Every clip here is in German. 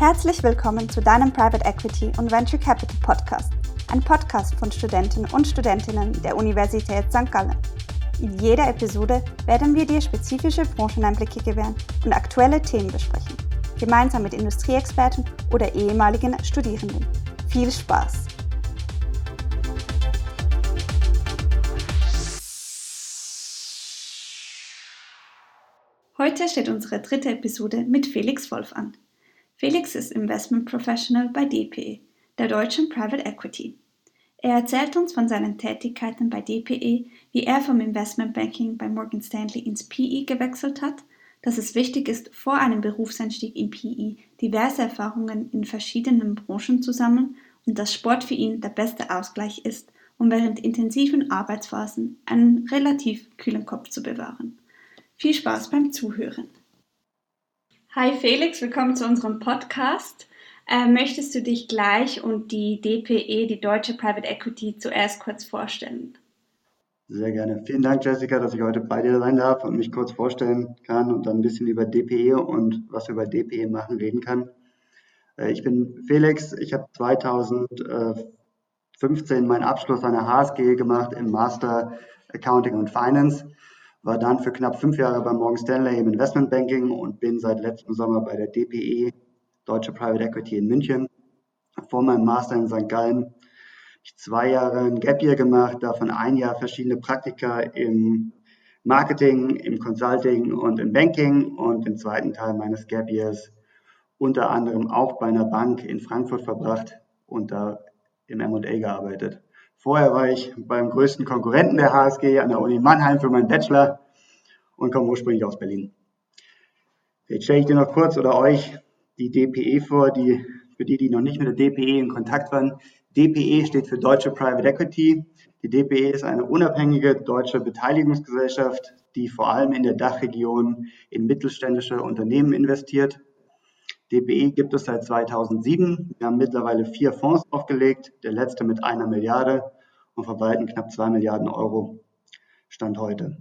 Herzlich willkommen zu deinem Private Equity und Venture Capital Podcast, ein Podcast von Studenten und Studentinnen der Universität St. Gallen. In jeder Episode werden wir dir spezifische Brancheneinblicke gewähren und aktuelle Themen besprechen, gemeinsam mit Industrieexperten oder ehemaligen Studierenden. Viel Spaß! Heute steht unsere dritte Episode mit Felix Wolf an. Felix ist Investment Professional bei DPE, der deutschen Private Equity. Er erzählt uns von seinen Tätigkeiten bei DPE, wie er vom Investment Banking bei Morgan Stanley ins PE gewechselt hat, dass es wichtig ist, vor einem Berufseinstieg in PE diverse Erfahrungen in verschiedenen Branchen zu sammeln und dass Sport für ihn der beste Ausgleich ist, um während intensiven Arbeitsphasen einen relativ kühlen Kopf zu bewahren. Viel Spaß beim Zuhören. Hi Felix, willkommen zu unserem Podcast. Äh, möchtest du dich gleich und die DPE, die Deutsche Private Equity, zuerst kurz vorstellen? Sehr gerne. Vielen Dank, Jessica, dass ich heute bei dir sein darf und mich kurz vorstellen kann und dann ein bisschen über DPE und was wir bei DPE machen reden kann. Äh, ich bin Felix. Ich habe 2015 meinen Abschluss an der HSG gemacht im Master Accounting und Finance war dann für knapp fünf Jahre bei Morgan Stanley im Investmentbanking und bin seit letztem Sommer bei der DPE, Deutsche Private Equity in München. Vor meinem Master in St. Gallen habe ich zwei Jahre ein Gap Year gemacht, davon ein Jahr verschiedene Praktika im Marketing, im Consulting und im Banking und den zweiten Teil meines Gap Years unter anderem auch bei einer Bank in Frankfurt verbracht und da im M&A gearbeitet. Vorher war ich beim größten Konkurrenten der HSG an der Uni Mannheim für meinen Bachelor und komme ursprünglich aus Berlin. Jetzt stelle ich dir noch kurz oder euch die DPE vor, die, für die, die noch nicht mit der DPE in Kontakt waren. DPE steht für Deutsche Private Equity. Die DPE ist eine unabhängige deutsche Beteiligungsgesellschaft, die vor allem in der Dachregion in mittelständische Unternehmen investiert. DPE gibt es seit 2007. Wir haben mittlerweile vier Fonds aufgelegt, der letzte mit einer Milliarde und verwalten knapp zwei Milliarden Euro Stand heute.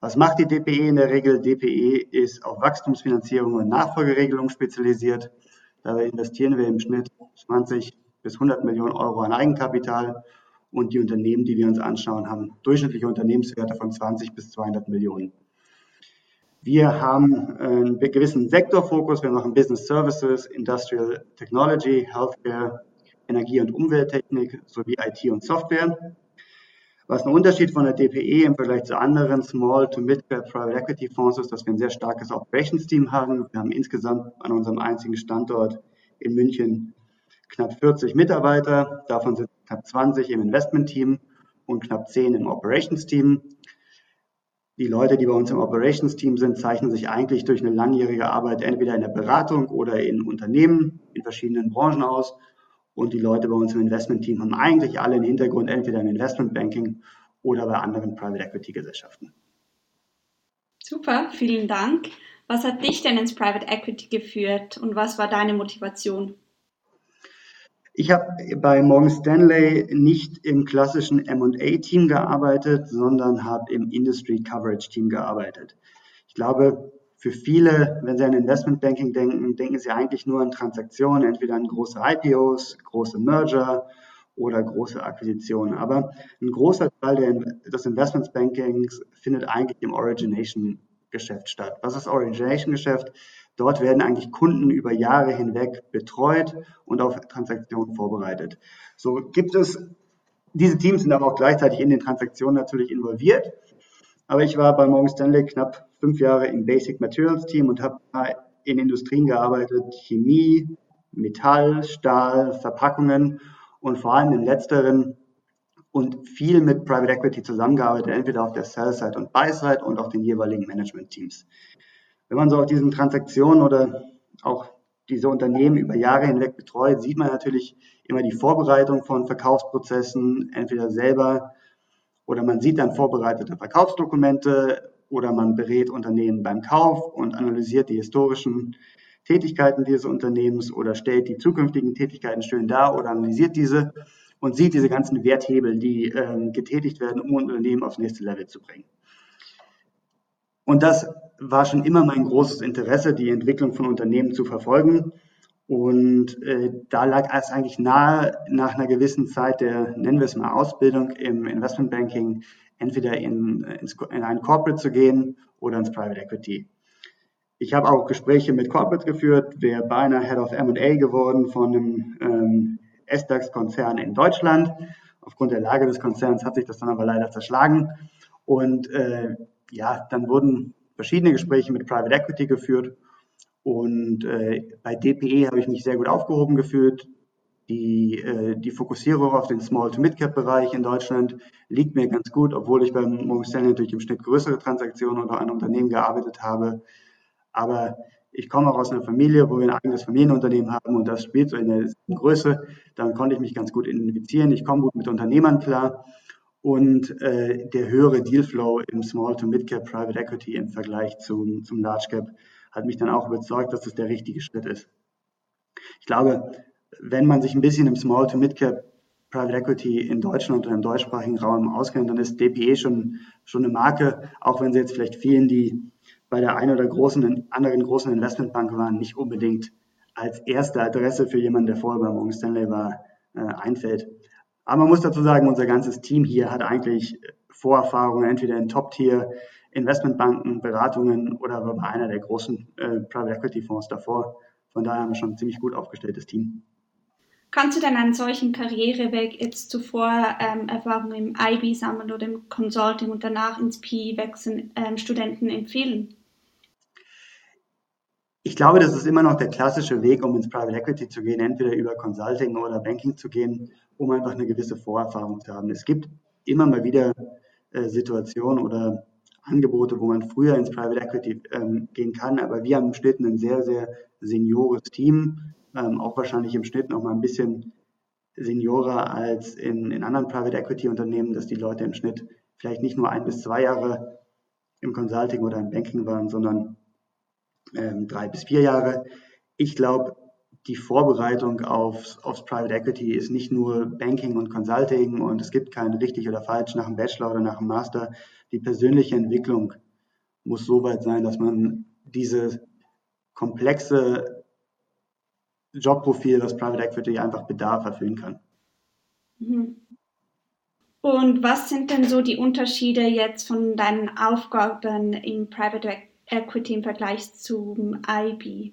Was macht die DPE in der Regel? DPE ist auf Wachstumsfinanzierung und Nachfolgeregelung spezialisiert. Dabei investieren wir im Schnitt 20 bis 100 Millionen Euro an Eigenkapital und die Unternehmen, die wir uns anschauen, haben durchschnittliche Unternehmenswerte von 20 bis 200 Millionen. Wir haben einen gewissen Sektorfokus. Wir machen Business Services, Industrial Technology, Healthcare, Energie- und Umwelttechnik sowie IT und Software. Was ein Unterschied von der DPE im Vergleich zu anderen Small to Mid-Cap Private Equity Fonds ist, dass wir ein sehr starkes Operations Team haben. Wir haben insgesamt an unserem einzigen Standort in München knapp 40 Mitarbeiter. Davon sind knapp 20 im Investment Team und knapp 10 im Operations Team. Die Leute, die bei uns im Operations-Team sind, zeichnen sich eigentlich durch eine langjährige Arbeit entweder in der Beratung oder in Unternehmen in verschiedenen Branchen aus. Und die Leute bei uns im Investment-Team haben eigentlich alle einen Hintergrund entweder im Investmentbanking oder bei anderen Private Equity Gesellschaften. Super, vielen Dank. Was hat dich denn ins Private Equity geführt und was war deine Motivation? Ich habe bei Morgan Stanley nicht im klassischen M&A-Team gearbeitet, sondern habe im Industry Coverage Team gearbeitet. Ich glaube, für viele, wenn sie an Investment Banking denken, denken sie eigentlich nur an Transaktionen, entweder an große IPOs, große Merger oder große Akquisitionen. Aber ein großer Teil des Investment Bankings findet eigentlich im Origination Geschäft statt. Was ist Origination Geschäft? Dort werden eigentlich Kunden über Jahre hinweg betreut und auf Transaktionen vorbereitet. So gibt es, diese Teams sind aber auch gleichzeitig in den Transaktionen natürlich involviert. Aber ich war bei Morgan Stanley knapp fünf Jahre im Basic Materials Team und habe in Industrien gearbeitet, Chemie, Metall, Stahl, Verpackungen und vor allem im letzteren und viel mit Private Equity zusammengearbeitet, entweder auf der Sell-Side und Buy-Side und auch den jeweiligen Management-Teams. Wenn man so auf diesen Transaktionen oder auch diese Unternehmen über Jahre hinweg betreut, sieht man natürlich immer die Vorbereitung von Verkaufsprozessen, entweder selber oder man sieht dann vorbereitete Verkaufsdokumente oder man berät Unternehmen beim Kauf und analysiert die historischen Tätigkeiten dieses Unternehmens oder stellt die zukünftigen Tätigkeiten schön dar oder analysiert diese und sieht diese ganzen Werthebel, die äh, getätigt werden, um ein Unternehmen aufs nächste Level zu bringen. Und das war schon immer mein großes Interesse, die Entwicklung von Unternehmen zu verfolgen. Und äh, da lag es eigentlich nahe, nach einer gewissen Zeit der, nennen wir es mal, Ausbildung im Investmentbanking, entweder in, in ein Corporate zu gehen oder ins Private Equity. Ich habe auch Gespräche mit Corporates geführt, wäre beinahe Head of M&A geworden von einem ähm, S-DAX-Konzern in Deutschland. Aufgrund der Lage des Konzerns hat sich das dann aber leider zerschlagen. Und äh, ja, dann wurden verschiedene Gespräche mit Private Equity geführt und äh, bei DPE habe ich mich sehr gut aufgehoben gefühlt. Die, äh, die Fokussierung auf den Small-to-Mid-Cap-Bereich in Deutschland liegt mir ganz gut, obwohl ich beim Morgan natürlich im Schnitt größere Transaktionen oder an Unternehmen gearbeitet habe. Aber ich komme auch aus einer Familie, wo wir ein eigenes Familienunternehmen haben und das spielt so in der Größe. Dann konnte ich mich ganz gut identifizieren. Ich komme gut mit Unternehmern klar. Und äh, der höhere Dealflow im Small to Mid Cap Private Equity im Vergleich zum, zum Large Cap hat mich dann auch überzeugt, dass das der richtige Schritt ist. Ich glaube, wenn man sich ein bisschen im Small to Mid Cap Private Equity in Deutschland oder im deutschsprachigen Raum auskennt, dann ist DPE schon, schon eine Marke, auch wenn sie jetzt vielleicht vielen, die bei der einen oder großen, anderen großen Investmentbank waren, nicht unbedingt als erste Adresse für jemanden, der vorher bei Morgan Stanley war, äh, einfällt. Aber man muss dazu sagen, unser ganzes Team hier hat eigentlich Vorerfahrungen, entweder in Top-Tier Investmentbanken, Beratungen oder war bei einer der großen äh, Private Equity Fonds davor. Von daher haben wir schon ein ziemlich gut aufgestelltes Team. Kannst du denn einen solchen Karriereweg jetzt zuvor ähm, Erfahrungen im IB sammeln oder im Consulting und danach ins PE wechseln ähm, Studenten empfehlen? Ich glaube, das ist immer noch der klassische Weg, um ins Private Equity zu gehen, entweder über Consulting oder Banking zu gehen, um einfach eine gewisse Vorerfahrung zu haben. Es gibt immer mal wieder äh, Situationen oder Angebote, wo man früher ins Private Equity ähm, gehen kann. Aber wir haben im Schnitt ein sehr, sehr seniores Team, ähm, auch wahrscheinlich im Schnitt noch mal ein bisschen seniorer als in, in anderen Private Equity Unternehmen, dass die Leute im Schnitt vielleicht nicht nur ein bis zwei Jahre im Consulting oder im Banking waren, sondern ähm, drei bis vier Jahre. Ich glaube, die Vorbereitung aufs, aufs Private Equity ist nicht nur Banking und Consulting und es gibt kein richtig oder falsch nach dem Bachelor oder nach dem Master. Die persönliche Entwicklung muss so weit sein, dass man diese komplexe Jobprofil, das Private Equity einfach Bedarf erfüllen kann. Mhm. Und was sind denn so die Unterschiede jetzt von deinen Aufgaben im Private Equity im Vergleich zum IB?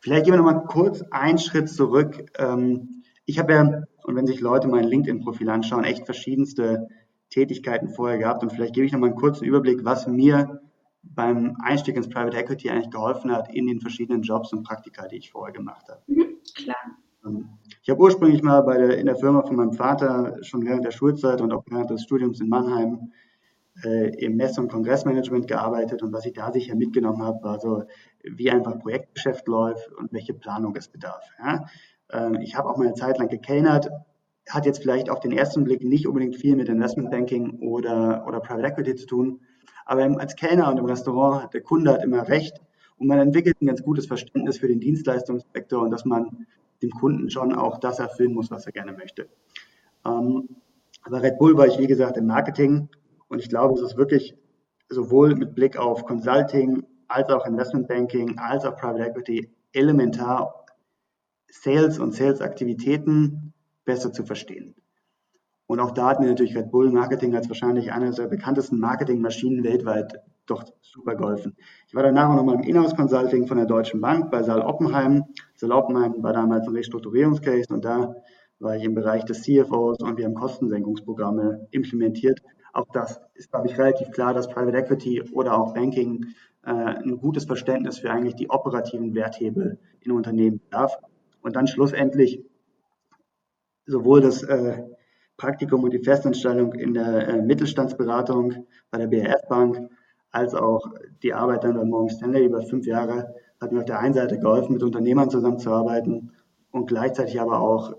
Vielleicht gehen wir nochmal kurz einen Schritt zurück. Ähm, ich habe ja, und wenn sich Leute mein LinkedIn-Profil anschauen, echt verschiedenste Tätigkeiten vorher gehabt. Und vielleicht gebe ich nochmal einen kurzen Überblick, was mir beim Einstieg ins Private Equity eigentlich geholfen hat in den verschiedenen Jobs und Praktika, die ich vorher gemacht habe. Mhm, klar. Ähm, ich habe ursprünglich mal bei der, in der Firma von meinem Vater schon während der Schulzeit und auch während des Studiums in Mannheim im Messe- und Kongressmanagement gearbeitet und was ich da sicher mitgenommen habe, war so, wie einfach Projektgeschäft läuft und welche Planung es bedarf. Ja? Ähm, ich habe auch mal eine Zeit lang gekellnert, hat jetzt vielleicht auf den ersten Blick nicht unbedingt viel mit Investmentbanking oder, oder Private Equity zu tun, aber als Kellner und im Restaurant hat der Kunde hat immer recht und man entwickelt ein ganz gutes Verständnis für den Dienstleistungssektor und dass man dem Kunden schon auch das erfüllen muss, was er gerne möchte. Ähm, aber Red Bull war ich, wie gesagt, im Marketing und ich glaube, es ist wirklich sowohl mit Blick auf Consulting als auch Investment Banking als auch Private Equity elementar, Sales und Sales-Aktivitäten besser zu verstehen. Und auch da hat mir natürlich Red Bull Marketing als wahrscheinlich eine der bekanntesten Marketingmaschinen weltweit doch super geholfen. Ich war danach noch mal im Inhouse Consulting von der Deutschen Bank bei Saal Oppenheim. Saal Oppenheim war damals ein Restrukturierungscase und da war ich im Bereich des CFOs und wir haben Kostensenkungsprogramme implementiert auch das ist, glaube ich, relativ klar, dass Private Equity oder auch Banking äh, ein gutes Verständnis für eigentlich die operativen Werthebel in Unternehmen darf. Und dann schlussendlich sowohl das äh, Praktikum und die Festanstellung in der äh, Mittelstandsberatung bei der BRF Bank als auch die Arbeit dann bei Morgan Stanley über fünf Jahre hat mir auf der einen Seite geholfen, mit Unternehmern zusammenzuarbeiten und gleichzeitig aber auch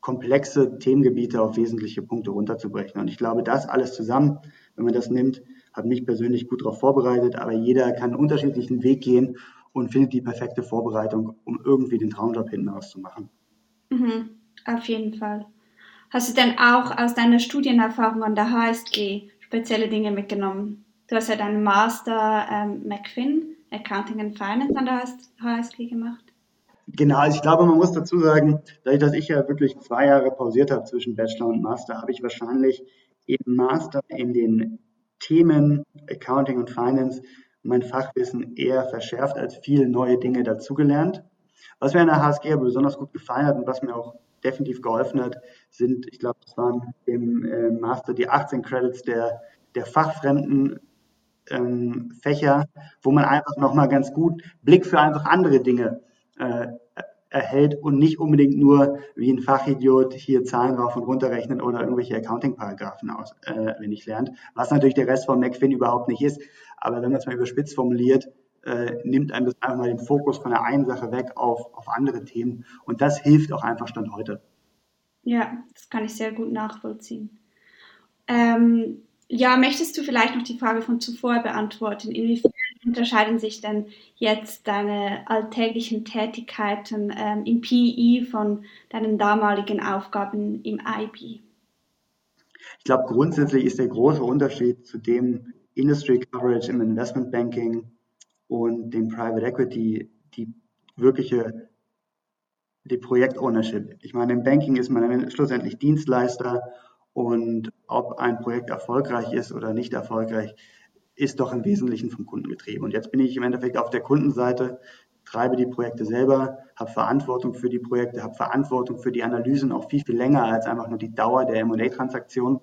komplexe Themengebiete auf wesentliche Punkte runterzubrechen. Und ich glaube, das alles zusammen, wenn man das nimmt, hat mich persönlich gut darauf vorbereitet, aber jeder kann einen unterschiedlichen Weg gehen und findet die perfekte Vorbereitung, um irgendwie den Traumjob hinten raus zu machen. Mhm, auf jeden Fall. Hast du denn auch aus deiner Studienerfahrung an der HSG spezielle Dinge mitgenommen? Du hast ja deinen Master ähm, McFin, Accounting and Finance an der HSG gemacht. Genau, also ich glaube, man muss dazu sagen, dadurch, dass ich ja wirklich zwei Jahre pausiert habe zwischen Bachelor und Master, habe ich wahrscheinlich im Master in den Themen Accounting und Finance mein Fachwissen eher verschärft als viele neue Dinge dazugelernt. Was mir an der HSG aber besonders gut gefallen hat und was mir auch definitiv geholfen hat, sind, ich glaube, das waren im äh, Master die 18 Credits der, der fachfremden ähm, Fächer, wo man einfach nochmal ganz gut Blick für einfach andere Dinge äh, erhält und nicht unbedingt nur wie ein Fachidiot hier Zahlen rauf und runter rechnen oder irgendwelche Accounting-Paragraphen aus, äh, lernt, was natürlich der Rest von McFin überhaupt nicht ist. Aber wenn man es mal überspitzt formuliert, äh, nimmt einem das einfach mal den Fokus von der einen Sache weg auf, auf andere Themen. Und das hilft auch einfach Stand heute. Ja, das kann ich sehr gut nachvollziehen. Ähm, ja, möchtest du vielleicht noch die Frage von zuvor beantworten? Inwiefern unterscheiden sich denn jetzt deine alltäglichen Tätigkeiten ähm, im PI von deinen damaligen Aufgaben im IB? Ich glaube, grundsätzlich ist der große Unterschied zu dem Industry Coverage im Investment Banking und dem Private Equity die wirkliche die Projekt-Ownership. Ich meine, im Banking ist man schlussendlich Dienstleister und ob ein Projekt erfolgreich ist oder nicht erfolgreich, ist doch im Wesentlichen vom Kunden getrieben. Und jetzt bin ich im Endeffekt auf der Kundenseite, treibe die Projekte selber, habe Verantwortung für die Projekte, habe Verantwortung für die Analysen auch viel, viel länger als einfach nur die Dauer der M&A-Transaktion.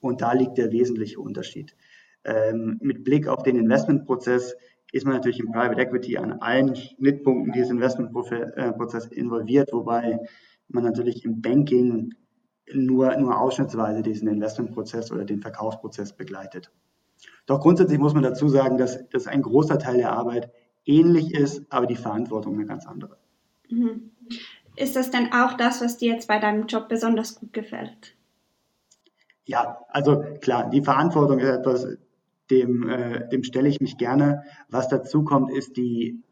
Und da liegt der wesentliche Unterschied. Ähm, mit Blick auf den Investmentprozess ist man natürlich im Private Equity an allen Schnittpunkten dieses Investmentprozesses involviert, wobei man natürlich im Banking nur, nur ausschnittsweise diesen Investmentprozess oder den Verkaufsprozess begleitet. Doch grundsätzlich muss man dazu sagen, dass, dass ein großer Teil der Arbeit ähnlich ist, aber die Verantwortung eine ganz andere. Mhm. Ist das denn auch das, was dir jetzt bei deinem Job besonders gut gefällt? Ja, also klar, die Verantwortung ist etwas, dem, äh, dem stelle ich mich gerne. Was dazu kommt, ist die,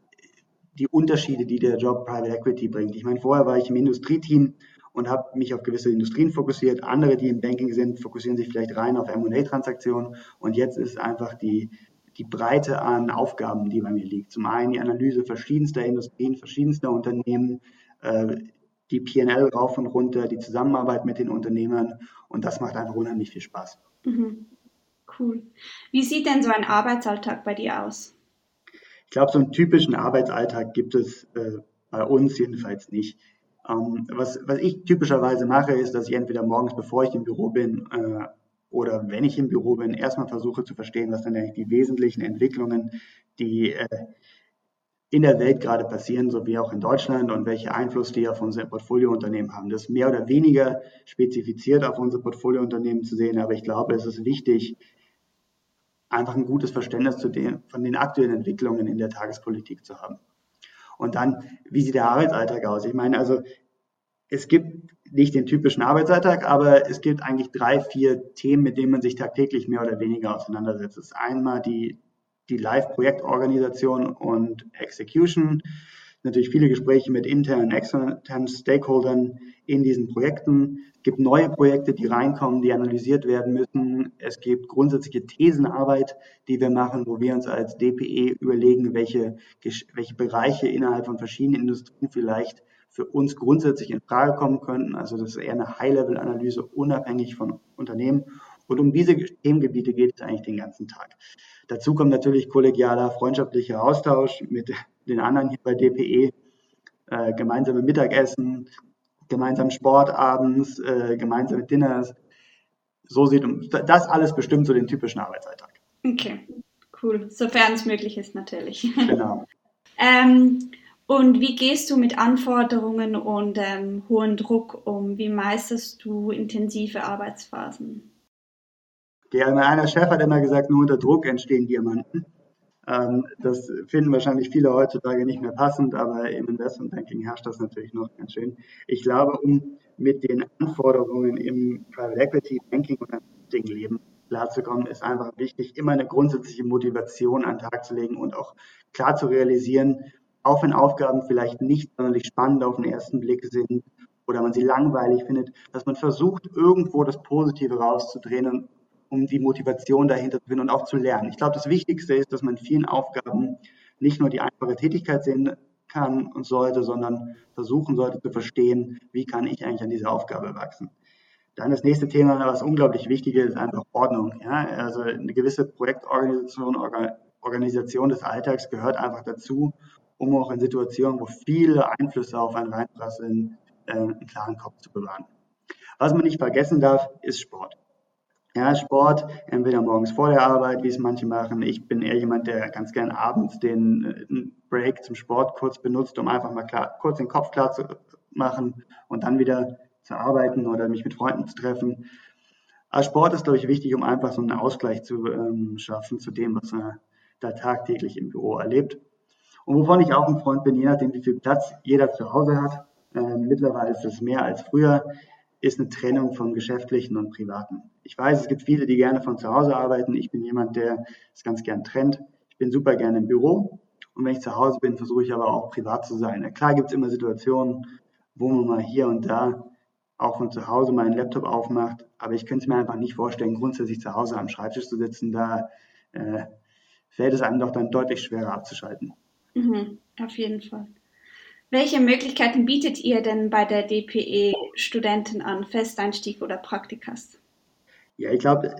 die Unterschiede, die der Job Private Equity bringt. Ich meine, vorher war ich im Industrieteam und habe mich auf gewisse Industrien fokussiert. Andere, die im Banking sind, fokussieren sich vielleicht rein auf M&A-Transaktionen. Und jetzt ist einfach die, die Breite an Aufgaben, die bei mir liegt. Zum einen die Analyse verschiedenster Industrien, verschiedenster Unternehmen, äh, die PNL rauf und runter, die Zusammenarbeit mit den Unternehmern. Und das macht einfach unheimlich viel Spaß. Mhm. Cool. Wie sieht denn so ein Arbeitsalltag bei dir aus? Ich glaube, so einen typischen Arbeitsalltag gibt es äh, bei uns jedenfalls nicht. Ähm, was, was ich typischerweise mache, ist, dass ich entweder morgens, bevor ich im Büro bin, äh, oder wenn ich im Büro bin, erstmal versuche zu verstehen, was dann eigentlich die wesentlichen Entwicklungen, die äh, in der Welt gerade passieren, sowie auch in Deutschland und welche Einfluss die auf unsere Portfoliounternehmen haben. Das ist mehr oder weniger spezifiziert auf unsere Portfoliounternehmen zu sehen, aber ich glaube, es ist wichtig, einfach ein gutes Verständnis den, von den aktuellen Entwicklungen in der Tagespolitik zu haben. Und dann, wie sieht der Arbeitsalltag aus? Ich meine, also es gibt nicht den typischen Arbeitsalltag, aber es gibt eigentlich drei, vier Themen, mit denen man sich tagtäglich mehr oder weniger auseinandersetzt. Das ist einmal die, die Live-Projektorganisation und Execution. Natürlich viele Gespräche mit internen, externen Stakeholdern in diesen Projekten. Es gibt neue Projekte, die reinkommen, die analysiert werden müssen. Es gibt grundsätzliche Thesenarbeit, die wir machen, wo wir uns als DPE überlegen, welche, welche Bereiche innerhalb von verschiedenen Industrien vielleicht für uns grundsätzlich in Frage kommen könnten. Also das ist eher eine High-Level-Analyse, unabhängig von Unternehmen. Und um diese Themengebiete geht es eigentlich den ganzen Tag. Dazu kommt natürlich kollegialer, freundschaftlicher Austausch mit den anderen hier bei DPE, äh, gemeinsame Mittagessen, gemeinsam Sport abends, äh, gemeinsame Dinners. So sieht das alles bestimmt so den typischen Arbeitsalltag. Okay, cool. Sofern es möglich ist, natürlich. Genau. ähm, und wie gehst du mit Anforderungen und ähm, hohem Druck um? Wie meisterst du intensive Arbeitsphasen? Der, einer Chef hat immer gesagt, nur unter Druck entstehen Diamanten. Ähm, das finden wahrscheinlich viele heutzutage nicht mehr passend, aber im Investmentbanking herrscht das natürlich noch ganz schön. Ich glaube, um mit den Anforderungen im Private Equity, Banking und Leben klarzukommen, ist einfach wichtig, immer eine grundsätzliche Motivation an den Tag zu legen und auch klar zu realisieren, auch wenn Aufgaben vielleicht nicht sonderlich spannend auf den ersten Blick sind oder man sie langweilig findet, dass man versucht, irgendwo das Positive rauszudrehen und um die Motivation dahinter zu finden und auch zu lernen. Ich glaube, das Wichtigste ist, dass man vielen Aufgaben nicht nur die einfache Tätigkeit sehen kann und sollte, sondern versuchen sollte zu verstehen, wie kann ich eigentlich an diese Aufgabe wachsen. Dann das nächste Thema, was unglaublich wichtig ist, ist einfach Ordnung. Ja? Also eine gewisse Projektorganisation, Organisation des Alltags gehört einfach dazu, um auch in Situationen, wo viele Einflüsse auf einen reinprasseln, äh, einen klaren Kopf zu bewahren. Was man nicht vergessen darf, ist Sport. Ja, Sport, entweder morgens vor der Arbeit, wie es manche machen. Ich bin eher jemand, der ganz gern abends den äh, Break zum Sport kurz benutzt, um einfach mal klar, kurz den Kopf klar zu machen und dann wieder zu arbeiten oder mich mit Freunden zu treffen. Aber Sport ist, glaube ich, wichtig, um einfach so einen Ausgleich zu ähm, schaffen zu dem, was man da tagtäglich im Büro erlebt. Und wovon ich auch ein Freund bin, je nachdem, wie viel Platz jeder zu Hause hat, äh, mittlerweile ist es mehr als früher, ist eine Trennung vom Geschäftlichen und Privaten. Ich weiß, es gibt viele, die gerne von zu Hause arbeiten. Ich bin jemand, der es ganz gern trennt. Ich bin super gerne im Büro. Und wenn ich zu Hause bin, versuche ich aber auch privat zu sein. Klar gibt es immer Situationen, wo man mal hier und da auch von zu Hause meinen Laptop aufmacht. Aber ich könnte es mir einfach nicht vorstellen, grundsätzlich zu Hause am Schreibtisch zu sitzen. Da äh, fällt es einem doch dann deutlich schwerer abzuschalten. Mhm, auf jeden Fall. Welche Möglichkeiten bietet ihr denn bei der DPE Studenten an, Festeinstieg oder Praktikas? Ja, ich glaube,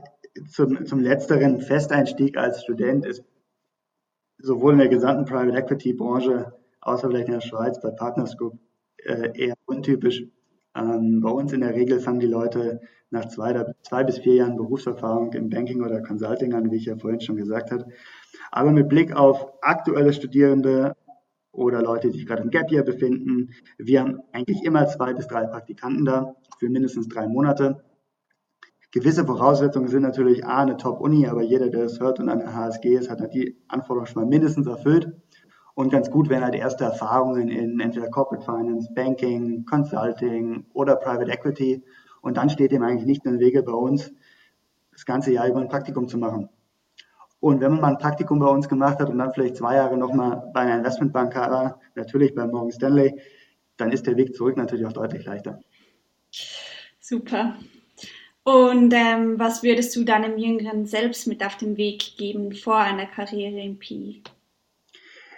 zum, zum letzteren Festeinstieg als Student ist sowohl in der gesamten Private Equity Branche, außer vielleicht in der Schweiz bei Partners Group, äh, eher untypisch. Ähm, bei uns in der Regel fangen die Leute nach zwei, zwei bis vier Jahren Berufserfahrung im Banking oder Consulting an, wie ich ja vorhin schon gesagt habe. Aber mit Blick auf aktuelle Studierende oder Leute, die sich gerade im Gap Year befinden, wir haben eigentlich immer zwei bis drei Praktikanten da für mindestens drei Monate. Gewisse Voraussetzungen sind natürlich A, eine Top-Uni, aber jeder, der es hört und an der HSG ist, hat die Anforderungen schon mal mindestens erfüllt. Und ganz gut wären halt erste Erfahrungen in entweder Corporate Finance, Banking, Consulting oder Private Equity. Und dann steht dem eigentlich nicht der Wege bei uns, das ganze Jahr über ein Praktikum zu machen. Und wenn man mal ein Praktikum bei uns gemacht hat und dann vielleicht zwei Jahre nochmal bei einer Investmentbank war, natürlich bei Morgan Stanley, dann ist der Weg zurück natürlich auch deutlich leichter. Super. Und ähm, was würdest du deinem Jüngeren selbst mit auf den Weg geben vor einer Karriere im PI?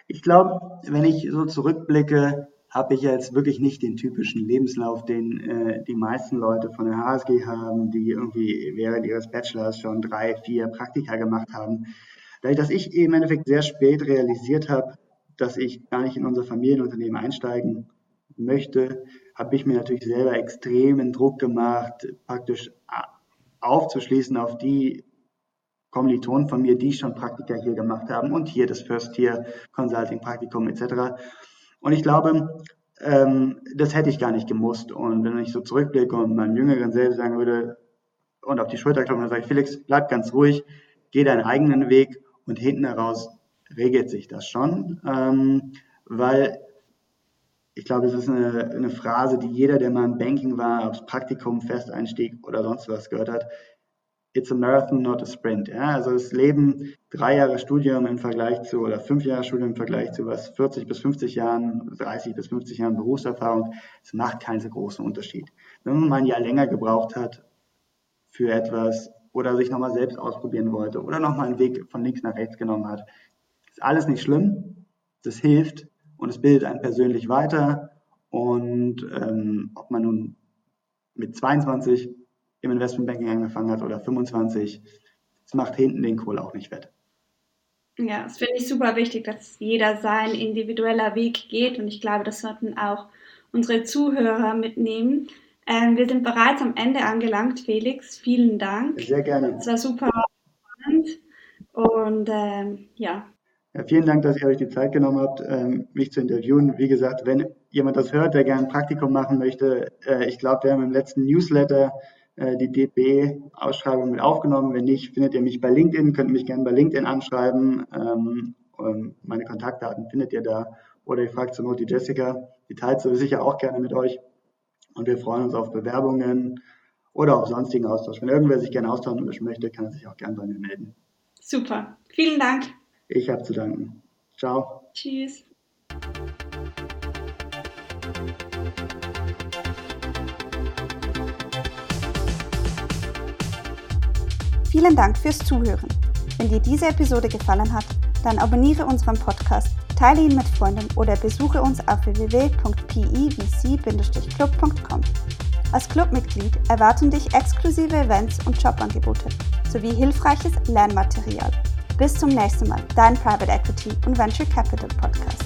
Ich glaube, wenn ich so zurückblicke, habe ich jetzt wirklich nicht den typischen Lebenslauf, den äh, die meisten Leute von der HSG haben, die irgendwie während ihres Bachelors schon drei, vier Praktika gemacht haben. Dadurch, dass ich im Endeffekt sehr spät realisiert habe, dass ich gar nicht in unser Familienunternehmen einsteigen möchte, habe ich mir natürlich selber extremen Druck gemacht, praktisch aufzuschließen auf die Kommilitonen von mir, die schon Praktika hier gemacht haben und hier das First Year Consulting Praktikum etc. Und ich glaube, ähm, das hätte ich gar nicht gemusst. Und wenn ich so zurückblicke und meinem Jüngeren selbst sagen würde und auf die Schulter klopfen, dann sage ich, Felix, bleib ganz ruhig, geh deinen eigenen Weg und hinten heraus regelt sich das schon. Ähm, weil ich glaube, es ist eine, eine Phrase, die jeder, der mal im Banking war, aufs Praktikum, Festeinstieg oder sonst was gehört hat, it's a marathon, not a sprint. Ja? Also das Leben, drei Jahre Studium im Vergleich zu, oder fünf Jahre Studium im Vergleich zu was, 40 bis 50 Jahren, 30 bis 50 Jahren Berufserfahrung, es macht keinen so großen Unterschied. Wenn man ein Jahr länger gebraucht hat für etwas oder sich nochmal selbst ausprobieren wollte oder nochmal einen Weg von links nach rechts genommen hat, ist alles nicht schlimm, das hilft und es bildet einen persönlich weiter und ähm, ob man nun mit 22 im Investmentbanking angefangen hat oder 25, es macht hinten den Kohl auch nicht wett. Ja, das finde ich super wichtig, dass jeder sein individueller Weg geht und ich glaube, das sollten auch unsere Zuhörer mitnehmen. Ähm, wir sind bereits am Ende angelangt, Felix. Vielen Dank. Sehr gerne. Es war super spannend und ähm, ja. ja. Vielen Dank, dass ihr euch die Zeit genommen habt, ähm, mich zu interviewen. Wie gesagt, wenn jemand das hört, der gerne ein Praktikum machen möchte, äh, ich glaube, wir haben im letzten Newsletter die DB-Ausschreibung mit aufgenommen. Wenn nicht, findet ihr mich bei LinkedIn, könnt mich gerne bei LinkedIn anschreiben. Ähm, meine Kontaktdaten findet ihr da. Oder ihr fragt zur Not die Jessica. Die teilt sie sicher auch gerne mit euch. Und wir freuen uns auf Bewerbungen oder auf sonstigen Austausch. Wenn irgendwer sich gerne austauschen möchte, kann er sich auch gerne bei mir melden. Super. Vielen Dank. Ich habe zu danken. Ciao. Tschüss. Vielen Dank fürs Zuhören. Wenn dir diese Episode gefallen hat, dann abonniere unseren Podcast teile ihn mit Freunden oder besuche uns auf www.pevc-club.com. Als Clubmitglied erwarten dich exklusive Events und Jobangebote sowie hilfreiches Lernmaterial. Bis zum nächsten Mal, dein Private Equity und Venture Capital Podcast.